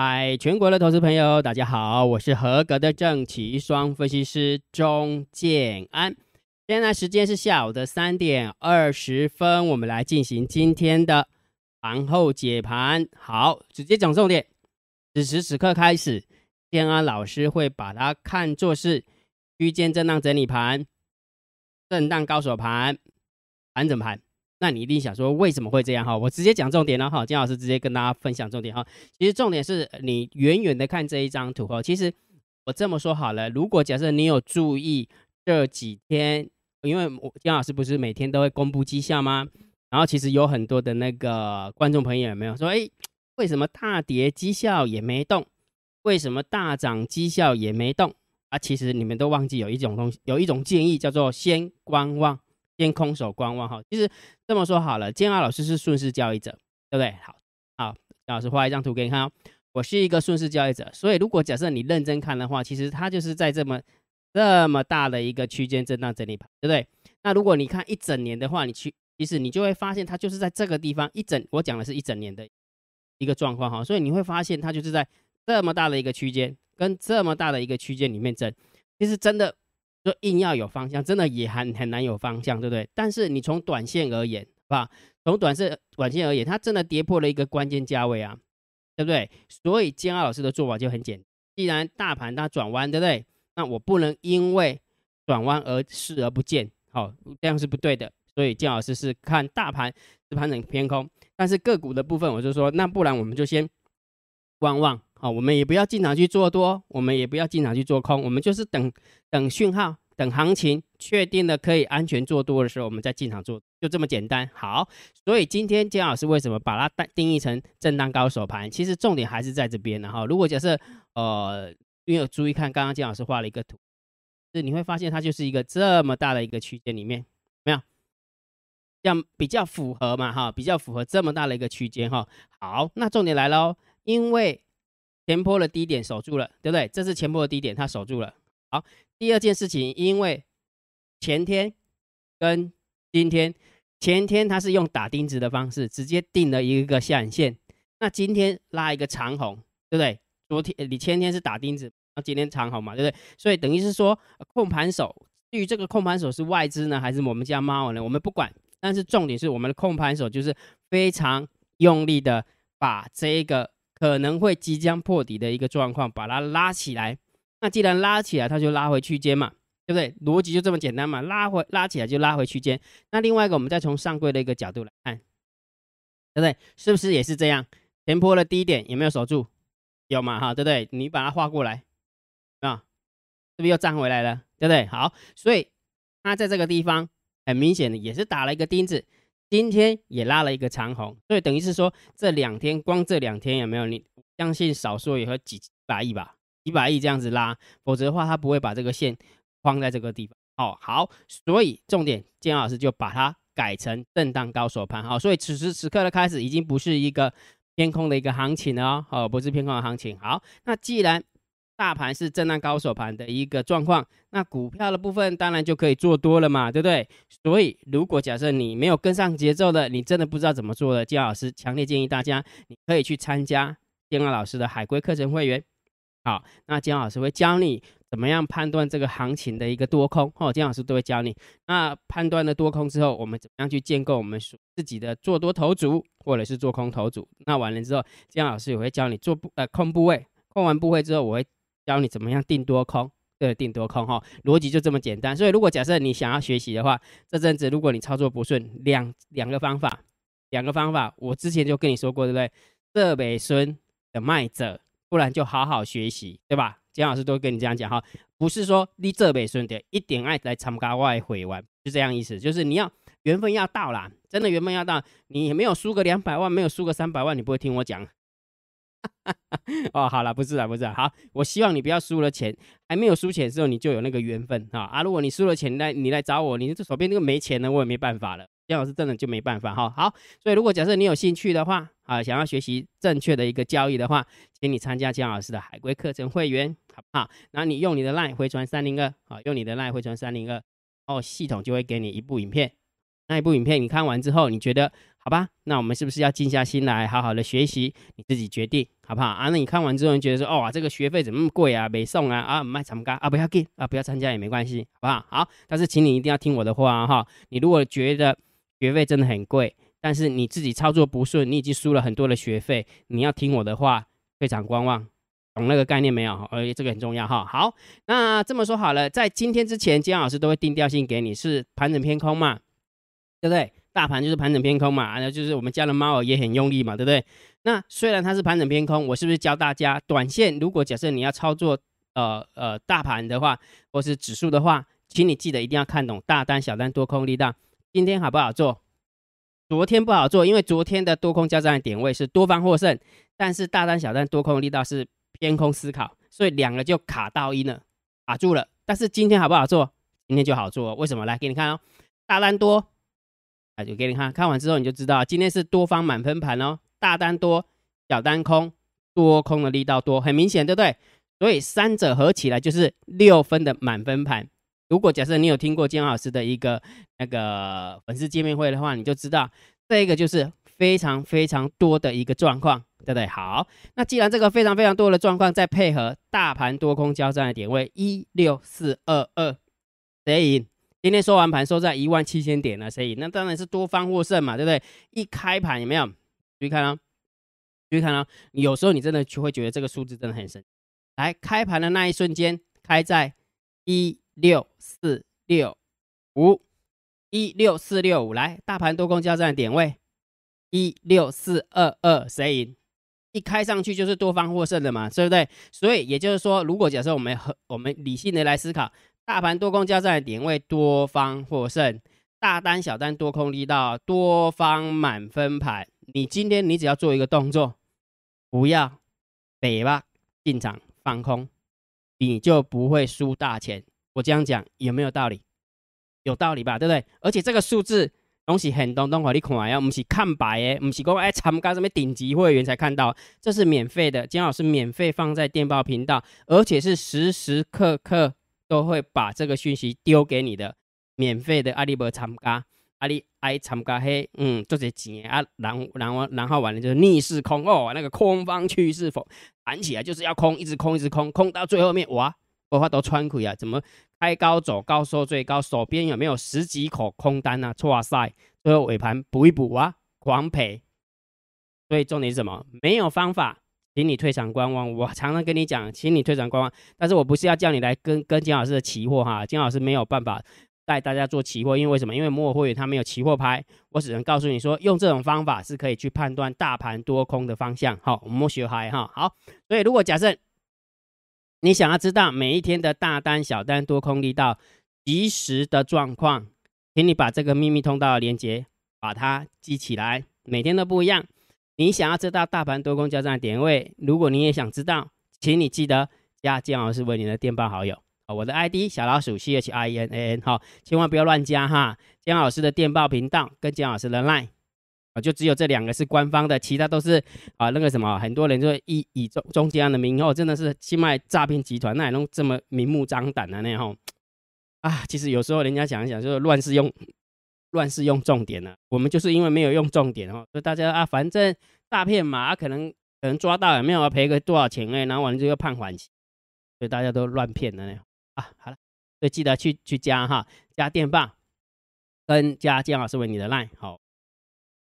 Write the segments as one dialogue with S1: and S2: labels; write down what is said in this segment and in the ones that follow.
S1: 嗨，全国的投资朋友，大家好，我是合格的正奇双分析师钟建安。现在时间是下午的三点二十分，我们来进行今天的盘后解盘。好，直接讲重点。此时此刻开始，建安老师会把它看作是区间震荡整理盘、震荡高手盘、盘整盘。那你一定想说为什么会这样哈？我直接讲重点了哈，金老师直接跟大家分享重点哈。其实重点是你远远的看这一张图哈。其实我这么说好了，如果假设你有注意这几天，因为我金老师不是每天都会公布绩效吗？然后其实有很多的那个观众朋友有没有说，哎，为什么大跌绩效也没动？为什么大涨绩效也没动？啊，其实你们都忘记有一种东西，有一种建议叫做先观望。先空手观望哈，其实这么说好了，建二老师是顺势交易者，对不对？好，好，老师画一张图给你看哦。我是一个顺势交易者，所以如果假设你认真看的话，其实它就是在这么这么大的一个区间震荡整理盘，对不对？那如果你看一整年的话，你去其实你就会发现它就是在这个地方一整，我讲的是一整年的一个状况哈，所以你会发现它就是在这么大的一个区间跟这么大的一个区间里面震，其实真的。说硬要有方向，真的也很很难有方向，对不对？但是你从短线而言，是吧？从短线短线而言，它真的跌破了一个关键价位啊，对不对？所以建二老师的做法就很简单，既然大盘它转弯，对不对？那我不能因为转弯而视而不见，好，这样是不对的。所以建老师是看大盘是盘整偏空，但是个股的部分，我就说，那不然我们就先观望。好，我们也不要进场去做多，我们也不要进场去做空，我们就是等等讯号，等行情确定了可以安全做多的时候，我们再进场做，就这么简单。好，所以今天姜老师为什么把它定定义成震荡高手盘？其实重点还是在这边的哈。如果假设呃，因为有注意看，刚刚姜老师画了一个图，是你会发现它就是一个这么大的一个区间里面，没有，这样比较符合嘛哈，比较符合这么大的一个区间哈。好，那重点来喽，因为前坡的低点守住了，对不对？这是前坡的低点，它守住了。好，第二件事情，因为前天跟今天，前天它是用打钉子的方式直接定了一个下影线，那今天拉一个长红，对不对？昨天你前天是打钉子，那今天长红嘛，对不对？所以等于是说控盘手，至于这个控盘手是外资呢，还是我们家猫呢？我们不管，但是重点是我们的控盘手就是非常用力的把这个。可能会即将破底的一个状况，把它拉起来。那既然拉起来，它就拉回区间嘛，对不对？逻辑就这么简单嘛，拉回拉起来就拉回区间。那另外一个，我们再从上柜的一个角度来看，对不对？是不是也是这样？前坡的低点有没有守住？有嘛？哈，对不对？你把它画过来啊，是不是又站回来了？对不对？好，所以它在这个地方很明显的也是打了一个钉子。今天也拉了一个长红，所以等于是说这两天光这两天有没有？你相信少说也会几百亿吧，几百亿这样子拉，否则的话他不会把这个线框在这个地方。哦，好，所以重点建老师就把它改成震荡高手盘。好，所以此时此刻的开始已经不是一个偏空的一个行情了哦，哦，不是偏空的行情。好，那既然大盘是震荡高手盘的一个状况，那股票的部分当然就可以做多了嘛，对不对？所以如果假设你没有跟上节奏的，你真的不知道怎么做的，姜老师强烈建议大家，你可以去参加姜老师的海龟课程会员。好，那姜老师会教你怎么样判断这个行情的一个多空，哦，姜老师都会教你。那判断了多空之后，我们怎么样去建构我们属自己的做多头组，或者是做空头组？那完了之后，姜老师也会教你做部呃空部位，空完部位之后，我会。教你怎么样定多空，对，定多空哈，逻辑就这么简单。所以如果假设你想要学习的话，这阵子如果你操作不顺，两两个方法，两个方法，我之前就跟你说过，对不对？设北孙的卖者，不然就好好学习，对吧？姜老师都跟你这样讲哈，不是说你这北孙的一点爱来参加外回玩，就这样意思，就是你要缘分要到啦，真的缘分要到，你没有输个两百万，没有输个三百万，你不会听我讲。哦，好了，不是啊，不是啊，好，我希望你不要输了钱，还没有输钱的时候，你就有那个缘分啊啊！如果你输了钱来，你来找我，你这手边那个没钱了，我也没办法了。姜老师真的就没办法哈。好，所以如果假设你有兴趣的话啊，想要学习正确的一个交易的话，请你参加姜老师的海龟课程会员，好不好？然后你用你的 line 回传三零二，啊，用你的 line 回传三零二，哦，系统就会给你一部影片，那一部影片你看完之后，你觉得？好吧，那我们是不是要静下心来，好好的学习？你自己决定。好不好啊？那你看完之后，你觉得说，哦，这个学费怎么那么贵啊？没送啊？啊，卖参加啊？不要给啊，不要参加也没关系，好不好？好，但是请你一定要听我的话哈。你如果觉得学费真的很贵，但是你自己操作不顺，你已经输了很多的学费，你要听我的话，非常观望，懂那个概念没有？呃，这个很重要哈。好，那这么说好了，在今天之前，姜老师都会定调性给你，是盘整偏空嘛，对不对？大盘就是盘整偏空嘛，那就是我们家的猫儿也很用力嘛，对不对？那虽然它是盘整偏空，我是不是教大家，短线如果假设你要操作呃呃大盘的话，或是指数的话，请你记得一定要看懂大单、小单、多空力道。今天好不好做？昨天不好做，因为昨天的多空交战的点位是多方获胜，但是大单、小单、多空力道是偏空思考，所以两个就卡到一了，卡住了。但是今天好不好做？今天就好做，为什么？来给你看哦，大单多。那就给你看看完之后，你就知道今天是多方满分盘哦，大单多，小单空，多空的力道多，很明显，对不对？所以三者合起来就是六分的满分盘。如果假设你有听过金老师的一个那个粉丝见面会的话，你就知道这个就是非常非常多的一个状况，对不对？好，那既然这个非常非常多的状况，再配合大盘多空交战的点位一六四二二，谁赢？今天收完盘收在一万七千点了，所以那当然是多方获胜嘛，对不对？一开盘有没有？注意看啊，注意看啊！有时候你真的就会觉得这个数字真的很神。来，开盘的那一瞬间，开在一六四六五，一六四六五。来，大盘多空交战点位一六四二二，谁赢？一开上去就是多方获胜的嘛，对不对？所以也就是说，如果假设我们和我们理性的来思考。大盘多空交战的点位，多方获胜，大单小单多空力道，多方满分盘。你今天你只要做一个动作，不要北吧进场放空，你就不会输大钱。我这样讲有没有道理？有道理吧，对不对？而且这个数字东西很多，东西你看呀，不是看白诶，不是讲哎参加什么顶级会员才看到，这是免费的，金老师免费放在电报频道，而且是时时刻刻。都会把这个讯息丢给你的，免费的阿里伯参加，阿里爱参加嘿，嗯，做些钱啊，然然后然后完了就是逆势空哦，那个空方趋势否弹起来就是要空，一直空一直空，空到最后面哇，我话都穿亏啊，怎么开高走高收最高，手边有没有十几口空单啊？哇塞，最后尾盘补一补啊，狂赔，所以重点是什么？没有方法。请你退场观望。我常常跟你讲，请你退场观望。但是我不是要叫你来跟跟金老师的期货哈，金老师没有办法带大家做期货，因为什么？因为摩尔会员他没有期货拍，我只能告诉你说，用这种方法是可以去判断大盘多空的方向。好，我们学嗨哈。好，所以如果假设你想要知道每一天的大单、小单、多空力道及时的状况，请你把这个秘密通道的连接把它记起来，每天都不一样。你想要知道大盘多空交战的点位，如果你也想知道，请你记得加姜老师为你的电报好友啊，我的 ID 小老鼠 C H I N A N 哈，千万不要乱加哈。姜老师的电报频道跟姜老师的 Line 啊，就只有这两个是官方的，其他都是啊那个什么，很多人就以以中中间的名号，真的是去卖诈骗集团，那也能这么明目张胆的那样啊，其实有时候人家想一想，就是乱世用。乱是用重点了，我们就是因为没有用重点哦，所以大家啊，反正诈骗嘛，可能可能抓到也没有赔个多少钱哎，然后完了就又判缓期，所以大家都乱骗的那样啊。好了，所以记得去去加哈，加电棒跟加姜老师为你的 line 好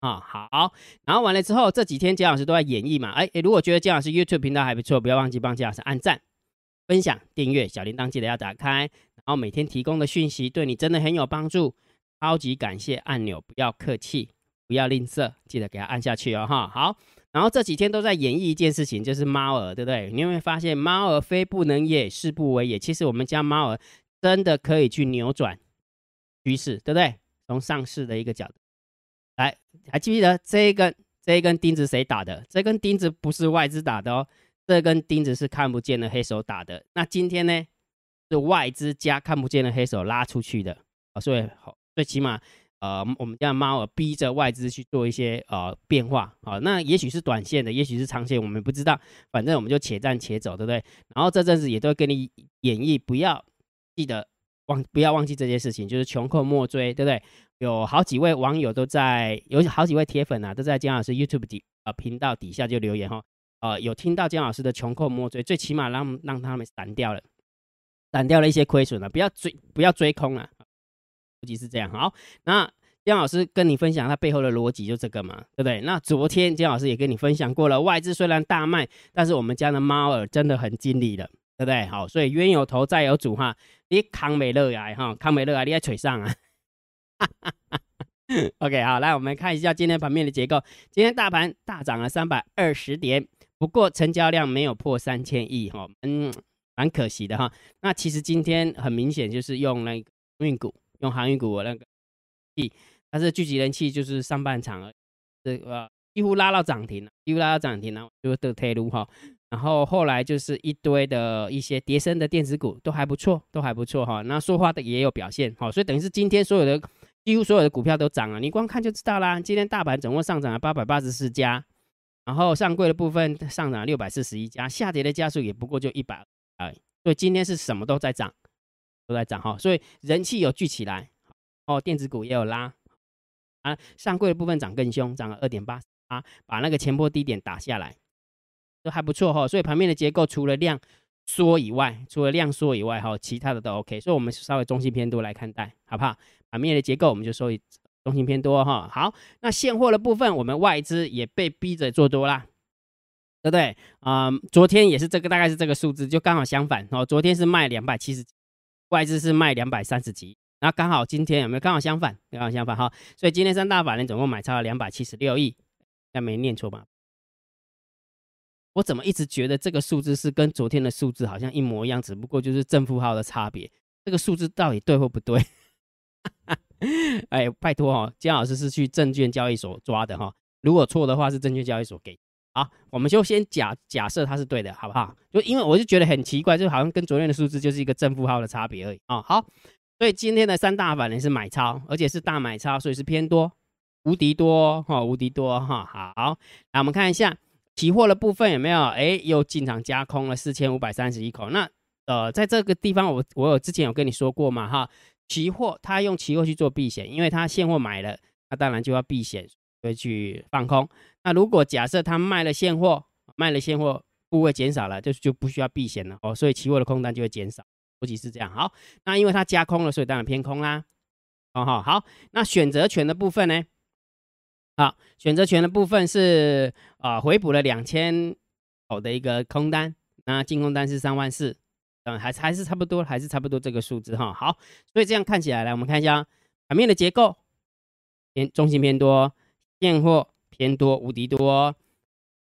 S1: 啊好，然后完了之后这几天姜老师都在演绎嘛，哎哎，如果觉得姜老师 YouTube 频道还不错，不要忘记帮姜老师按赞、分享、订阅，小铃铛记得要打开，然后每天提供的讯息对你真的很有帮助。超级感谢按钮，不要客气，不要吝啬，记得给它按下去哦哈。好，然后这几天都在演绎一件事情，就是猫儿，对不对？你有没有发现猫儿非不能也，是不为也？其实我们家猫儿真的可以去扭转趋势，对不对？从上市的一个角度来，还记不记得这一根这一根钉子谁打的？这根钉子不是外资打的哦，这根钉子是看不见的黑手打的。那今天呢，是外资加看不见的黑手拉出去的，所以好。最起码，呃，我们家猫儿逼着外资去做一些呃变化，好，那也许是短线的，也许是长线，我们不知道，反正我们就且战且走，对不对？然后这阵子也都会跟你演绎，不要记得忘，不要忘记这件事情，就是穷寇莫追，对不对？有好几位网友都在，有好几位铁粉啊，都在姜老师 YouTube 底呃频道底下就留言哈，呃有听到姜老师的穷寇莫追，最起码让让他们散掉了，散掉了一些亏损了，不要追不要追空了，逻辑是这样。好，那姜老师跟你分享他背后的逻辑就这个嘛，对不对？那昨天姜老师也跟你分享过了，外资虽然大卖，但是我们家的猫儿真的很尽力了，对不对？好，所以冤有头债有主哈，你康美乐呀哈，康美乐啊，你在腿上啊。哈哈哈 OK，好，来我们看一下今天盘面的结构。今天大盘大涨了三百二十点，不过成交量没有破三千亿哈，嗯，蛮可惜的哈。那其实今天很明显就是用那个运股，用航运股那个气，它是聚集人气，就是上半场这个几乎拉到涨停了，几乎拉到涨停了，就得推入哈。然后后来就是一堆的一些叠升的电子股都还不错，都还不错哈。那说话的也有表现，哈，所以等于是今天所有的。几乎所有的股票都涨了，你光看就知道啦。今天大盘总共上涨了八百八十四家，然后上柜的部分上涨了六百四十一家，下跌的家数也不过就一百而已。所以今天是什么都在涨，都在涨哈。所以人气有聚起来，哦，电子股也有拉啊。上柜的部分涨更凶，涨了二点八啊，把那个前波低点打下来，都还不错哈。所以盘面的结构除了量缩以外，除了量缩以外哈，其他的都 OK。所以我们稍微中性偏多来看待，好不好？盘面的结构，我们就说中心偏多哈。好，那现货的部分，我们外资也被逼着做多啦，对不对？啊，昨天也是这个，大概是这个数字，就刚好相反哦。昨天是卖两百七十，外资是卖两百三十几，那刚好今天有没有刚好相反？刚好相反哈。所以今天三大法人总共买超了两百七十六亿，应该没念错吧？我怎么一直觉得这个数字是跟昨天的数字好像一模一样，只不过就是正负号的差别。这个数字到底对或不对？哎，拜托哈，姜老师是去证券交易所抓的哈，如果错的话是证券交易所给。好，我们就先假假设它是对的，好不好？就因为我就觉得很奇怪，就好像跟昨天的数字就是一个正负号的差别而已啊。好，所以今天的三大反人是买超，而且是大买超，所以是偏多，无敌多哈，无敌多哈。好，来我们看一下期货的部分有没有？哎，又进场加空了四千五百三十一口。那呃，在这个地方我我有之前有跟你说过嘛哈。期货，他用期货去做避险，因为他现货买了，他当然就要避险，会去放空。那如果假设他卖了现货，卖了现货部位减少了，就就不需要避险了哦，所以期货的空单就会减少，逻辑是这样。好，那因为它加空了，所以当然偏空啦。哦好，好，那选择权的部分呢？好，选择权的部分是啊，回补了两千口的一个空单，那净空单是三万四。嗯，还还是差不多，还是差不多这个数字哈。好，所以这样看起来，来我们看一下盘面的结构，偏中性偏多，现货偏多，无敌多，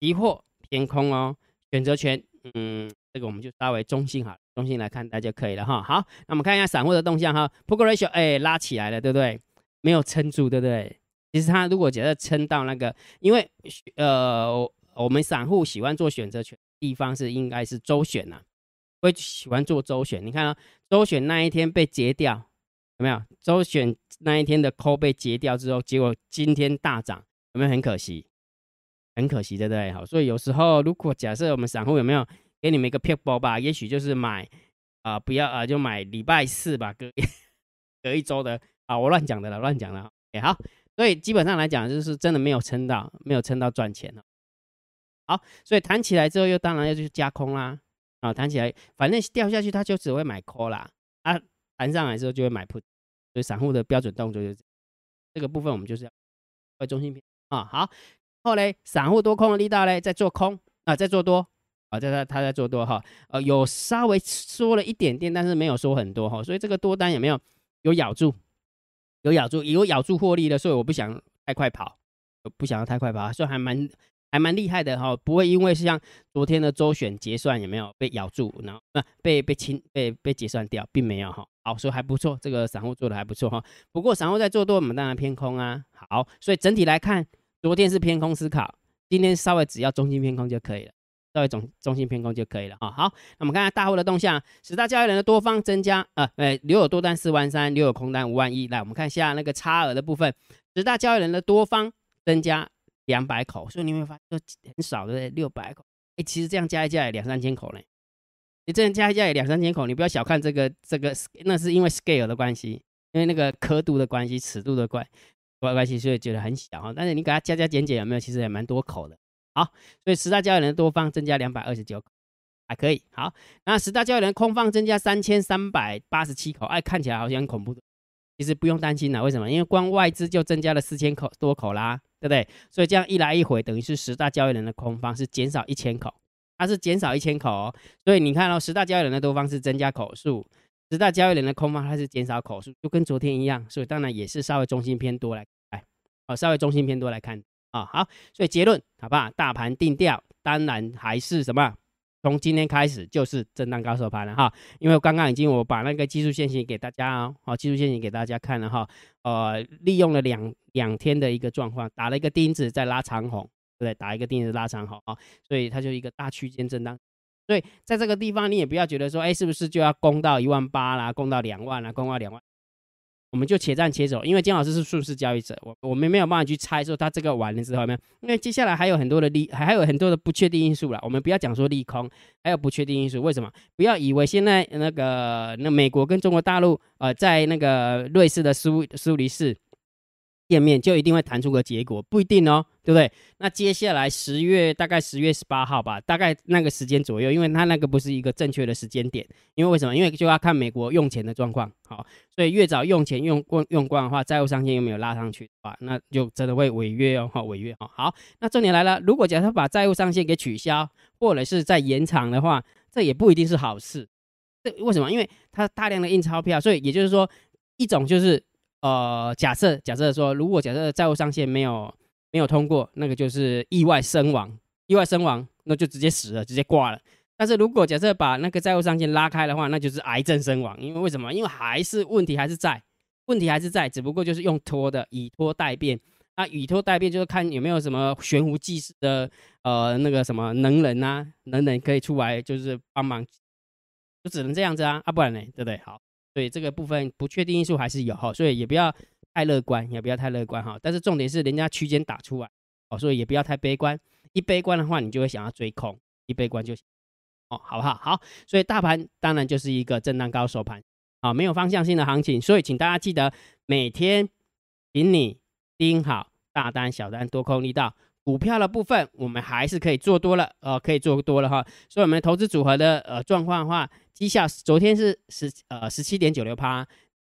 S1: 期货偏空哦。选择权，嗯，这个我们就稍微中性哈，中性来看待就可以了哈。好，那我们看一下散户的动向哈，Put ratio 哎拉起来了，对不对？没有撑住，对不对？其实它如果假设撑到那个，因为呃，我们散户喜欢做选择权地方是应该是周选呐。会喜欢做周选，你看啊，周选那一天被截掉，有没有？周选那一天的扣被截掉之后，结果今天大涨，有没有很可惜？很可惜，对不对？好，所以有时候如果假设我们散户有没有给你们一个票包吧，也许就是买啊，不要啊，就买礼拜四吧，隔隔一周的啊，我乱讲的了，乱讲了。哎，好，所以基本上来讲，就是真的没有撑到，没有撑到赚钱了。好，所以弹起来之后，又当然要去加空啦。啊，弹起来，反正掉下去，他就只会买 call 啦。啊，弹上来之后就会买 put，所以散户的标准动作就是这个部分，我们就是要为中心偏啊。好，后来散户多空的力道嘞，在做空啊，在做多啊，在他他在做多哈，呃，有稍微缩了一点点，但是没有缩很多哈，所以这个多单有没有有咬住？有咬住，有咬住获利的，所以我不想太快跑，不想要太快跑，所以还蛮。还蛮厉害的哈，不会因为像昨天的周选结算有没有被咬住，然后那被被清被被结算掉，并没有哈，好，所以还不错，这个散户做的还不错哈。不过散户在做多，我们当然偏空啊。好，所以整体来看，昨天是偏空思考，今天稍微只要中心偏空就可以了，稍微中中心偏空就可以了啊。好，那我们看下大户的动向，十大交易人的多方增加啊，呃，留有多单四万三，留有空单五万一。来，我们看一下那个差额的部分，十大交易人的多方增加。两百口，所以你会发现很少的六百口，哎，其实这样加一加也两三千口嘞。你这样加一加也两三千口，你不要小看这个这个，那是因为 scale 的关系，因为那个刻度的关系、尺度的关关关系，所以觉得很小哈。但是你给它加加减减，有没有？其实也蛮多口的。好，所以十大交易人多方增加两百二十九口，还可以。好，那十大交易人空方增加三千三百八十七口，哎，看起来好像很恐怖的，其实不用担心了。为什么？因为光外资就增加了四千口多口啦，对不对？所以这样一来一回，等于是十大交易人的空方是减少一千口，它是减少一千口哦。所以你看到十大交易人的多方是增加口数。十大交易人的空方，它是减少口数，就跟昨天一样，所以当然也是稍微中心偏多来，来，好，稍微中心偏多来看啊，好，所以结论好不好？大盘定调，当然还是什么？从今天开始就是震荡高手盘了哈，因为刚刚已经我把那个技术线型给大家哦，好，技术线型给大家看了哈，呃，利用了两两天的一个状况，打了一个钉子在拉长红，对不对？打一个钉子拉长红啊，所以它就一个大区间震荡。所以在这个地方，你也不要觉得说，哎，是不是就要攻到一万八啦，攻到两万啦，攻到两万，我们就且战且走。因为金老师是顺势交易者，我我们没有办法去猜说他这个完了之后没有，因为接下来还有很多的利，还有很多的不确定因素了。我们不要讲说利空，还有不确定因素。为什么？不要以为现在那个那美国跟中国大陆，呃，在那个瑞士的苏苏黎世。页面就一定会弹出个结果，不一定哦，对不对？那接下来十月大概十月十八号吧，大概那个时间左右，因为他那个不是一个正确的时间点，因为为什么？因为就要看美国用钱的状况，好，所以越早用钱用光用光的话，债务上限又没有拉上去的话，那就真的会违约哦，哈，违约哦。好，那重点来了，如果假设把债务上限给取消，或者是在延长的话，这也不一定是好事。这为什么？因为它大量的印钞票，所以也就是说，一种就是。呃，假设假设说，如果假设债务上限没有没有通过，那个就是意外身亡，意外身亡，那就直接死了，直接挂了。但是如果假设把那个债务上限拉开的话，那就是癌症身亡。因为为什么？因为还是问题还是在，问题还是在，只不过就是用拖的，以拖代变。那以拖代变就是看有没有什么悬壶济世的呃那个什么能人啊，能人可以出来就是帮忙，就只能这样子啊，啊不然呢，对不对？好。所以这个部分不确定因素还是有哈，所以也不要太乐观，也不要太乐观哈。但是重点是人家区间打出来哦，所以也不要太悲观。一悲观的话，你就会想要追空；一悲观就哦，好不好？好，所以大盘当然就是一个震荡高手盘啊，没有方向性的行情。所以请大家记得每天，请你盯好大单、小单、多空力道。股票的部分，我们还是可以做多了，呃，可以做多了哈。所以，我们投资组合的呃状况的话，绩效昨天是十呃十七点九六趴，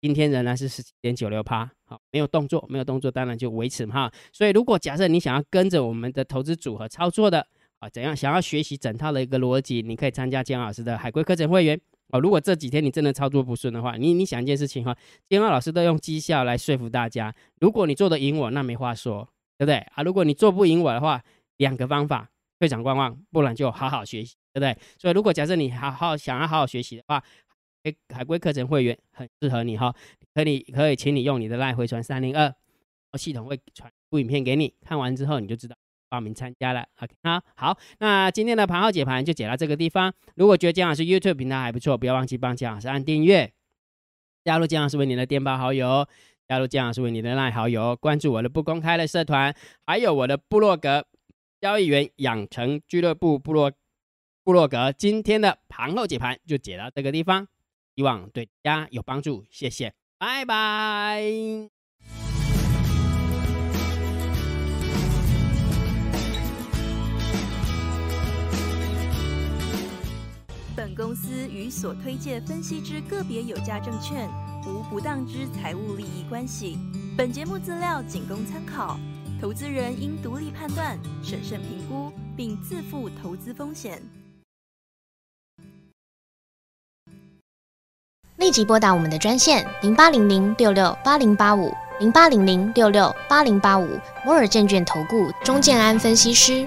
S1: 今天仍然是十七点九六趴，好，没有动作，没有动作，当然就维持哈。所以，如果假设你想要跟着我们的投资组合操作的啊，怎样想要学习整套的一个逻辑，你可以参加江老师的海龟课程会员哦。如果这几天你真的操作不顺的话，你你想一件事情哈，姜老师都用绩效来说服大家，如果你做的赢我，那没话说。对不对啊？如果你做不赢我的话，两个方法：退场观望，不然就好好学习，对不对？所以，如果假设你好好想要好好学习的话，海海龟课程会员很适合你哈。可以可以，请你用你的赖回传三零二，系统会传部影片给你，看完之后你就知道报名参加了。OK 啊，好，那今天的盘号解盘就解到这个地方。如果觉得姜老师 YouTube 平台还不错，不要忘记帮姜老师按订阅，加入姜老师为你的电报好友。加入江老师为你的赖好友，关注我的不公开的社团，还有我的部落格交易员养成俱乐部部落部落格。今天的盘后解盘就解到这个地方，希望对大家有帮助，谢谢，拜拜。
S2: 本公司与所推荐分析之个别有价证券。无不当之财务利益关系。本节目资料仅供参考，投资人应独立判断、审慎评估，并自负投资风险。
S3: 立即拨打我们的专线零八零零六六八零八五零八零零六六八零八五摩尔证券投顾钟建安分析师。